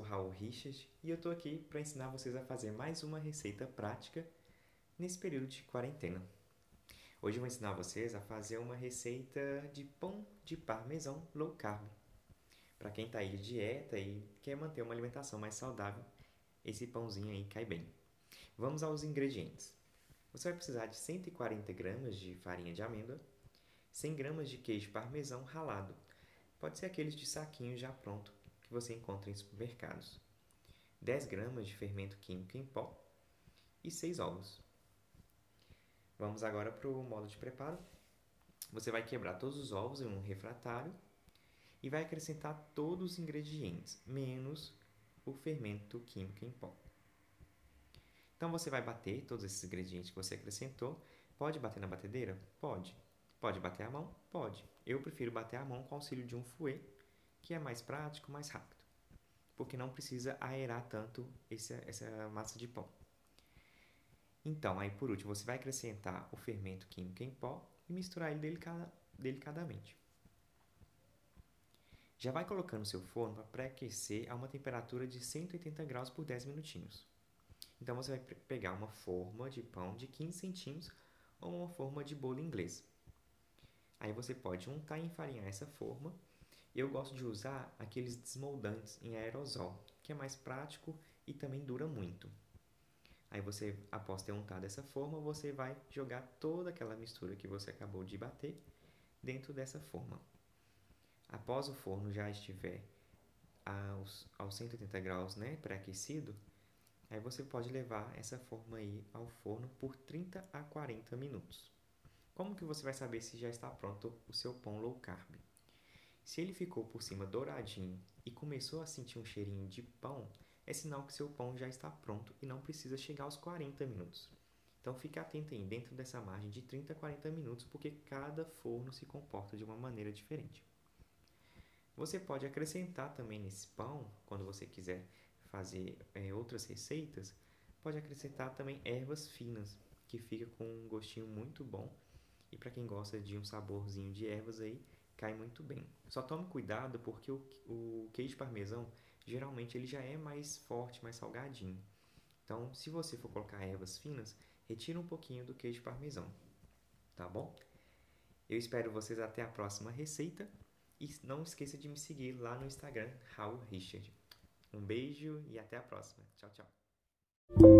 Raul Richard e eu estou aqui para ensinar vocês a fazer mais uma receita prática nesse período de quarentena. Hoje eu vou ensinar vocês a fazer uma receita de pão de parmesão low carb. Para quem está aí de dieta e quer manter uma alimentação mais saudável, esse pãozinho aí cai bem. Vamos aos ingredientes. Você vai precisar de 140 gramas de farinha de amêndoa, 100 gramas de queijo parmesão ralado, pode ser aqueles de saquinho já pronto que você encontra em supermercados, 10 gramas de fermento químico em pó e 6 ovos. Vamos agora para o modo de preparo. Você vai quebrar todos os ovos em um refratário e vai acrescentar todos os ingredientes, menos o fermento químico em pó. Então você vai bater todos esses ingredientes que você acrescentou. Pode bater na batedeira? Pode. Pode bater a mão? Pode. Eu prefiro bater a mão com o auxílio de um fouet que é mais prático, mais rápido, porque não precisa aerar tanto esse, essa massa de pão. Então, aí por último, você vai acrescentar o fermento químico em pó e misturar ele delicada, delicadamente. Já vai colocando seu forno para pré-aquecer a uma temperatura de 180 graus por 10 minutinhos. Então você vai pegar uma forma de pão de 15 centímetros ou uma forma de bolo inglês. Aí você pode untar e enfarinhar essa forma eu gosto de usar aqueles desmoldantes em aerosol, que é mais prático e também dura muito. Aí você, após ter untado dessa forma, você vai jogar toda aquela mistura que você acabou de bater dentro dessa forma. Após o forno já estiver aos, aos 180 graus né, pré-aquecido, aí você pode levar essa forma aí ao forno por 30 a 40 minutos. Como que você vai saber se já está pronto o seu pão low carb? Se ele ficou por cima douradinho e começou a sentir um cheirinho de pão, é sinal que seu pão já está pronto e não precisa chegar aos 40 minutos. Então fique atento aí dentro dessa margem de 30 a 40 minutos, porque cada forno se comporta de uma maneira diferente. Você pode acrescentar também nesse pão, quando você quiser fazer é, outras receitas, pode acrescentar também ervas finas, que fica com um gostinho muito bom. E para quem gosta de um saborzinho de ervas aí, cai muito bem. Só tome cuidado porque o, o queijo parmesão geralmente ele já é mais forte, mais salgadinho. Então, se você for colocar ervas finas, retira um pouquinho do queijo parmesão, tá bom? Eu espero vocês até a próxima receita e não esqueça de me seguir lá no Instagram, Raul Richard. Um beijo e até a próxima. Tchau, tchau.